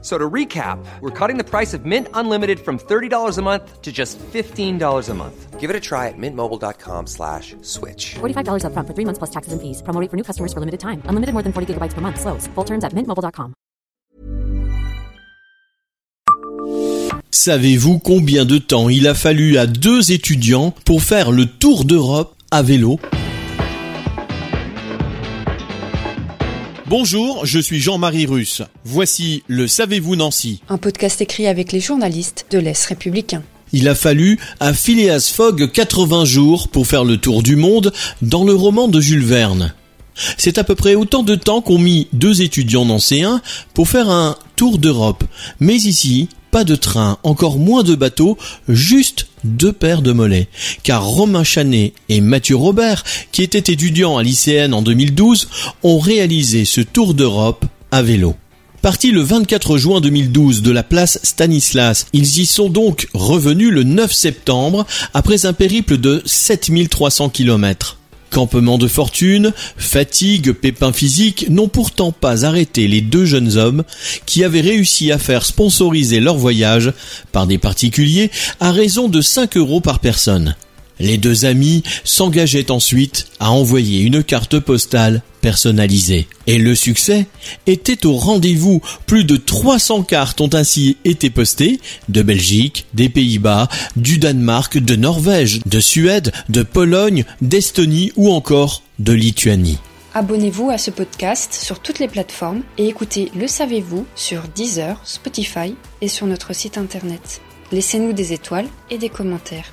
So to recap, we're cutting the price of Mint Unlimited from $30 a month to just $15 a month. Give it a try at mintmobile.com slash switch. $45 upfront for three months plus taxes and fees. Promo rate for new customers for limited time. Unlimited more than 40 gigabytes per month. Slows. Full terms at mintmobile.com. Savez-vous combien de temps il a fallu à deux étudiants pour faire le tour d'Europe à vélo? Bonjour, je suis Jean-Marie Russe. Voici le Savez-vous Nancy Un podcast écrit avec les journalistes de l'Est républicain. Il a fallu à Phileas Fogg 80 jours pour faire le tour du monde dans le roman de Jules Verne. C'est à peu près autant de temps qu'ont mis deux étudiants nancéens pour faire un tour d'Europe. Mais ici, pas de train, encore moins de bateaux, juste deux paires de mollets. Car Romain Chanet et Mathieu Robert, qui étaient étudiants à l'ICN en 2012, ont réalisé ce tour d'Europe à vélo. Partis le 24 juin 2012 de la place Stanislas, ils y sont donc revenus le 9 septembre après un périple de 7300 km. Campement de fortune, fatigue, pépins physiques n'ont pourtant pas arrêté les deux jeunes hommes qui avaient réussi à faire sponsoriser leur voyage par des particuliers à raison de 5 euros par personne. Les deux amis s'engageaient ensuite à envoyer une carte postale Et le succès était au rendez-vous. Plus de 300 cartes ont ainsi été postées de Belgique, des Pays-Bas, du Danemark, de Norvège, de Suède, de Pologne, d'Estonie ou encore de Lituanie. Abonnez-vous à ce podcast sur toutes les plateformes et écoutez Le Savez-vous sur Deezer, Spotify et sur notre site internet. Laissez-nous des étoiles et des commentaires.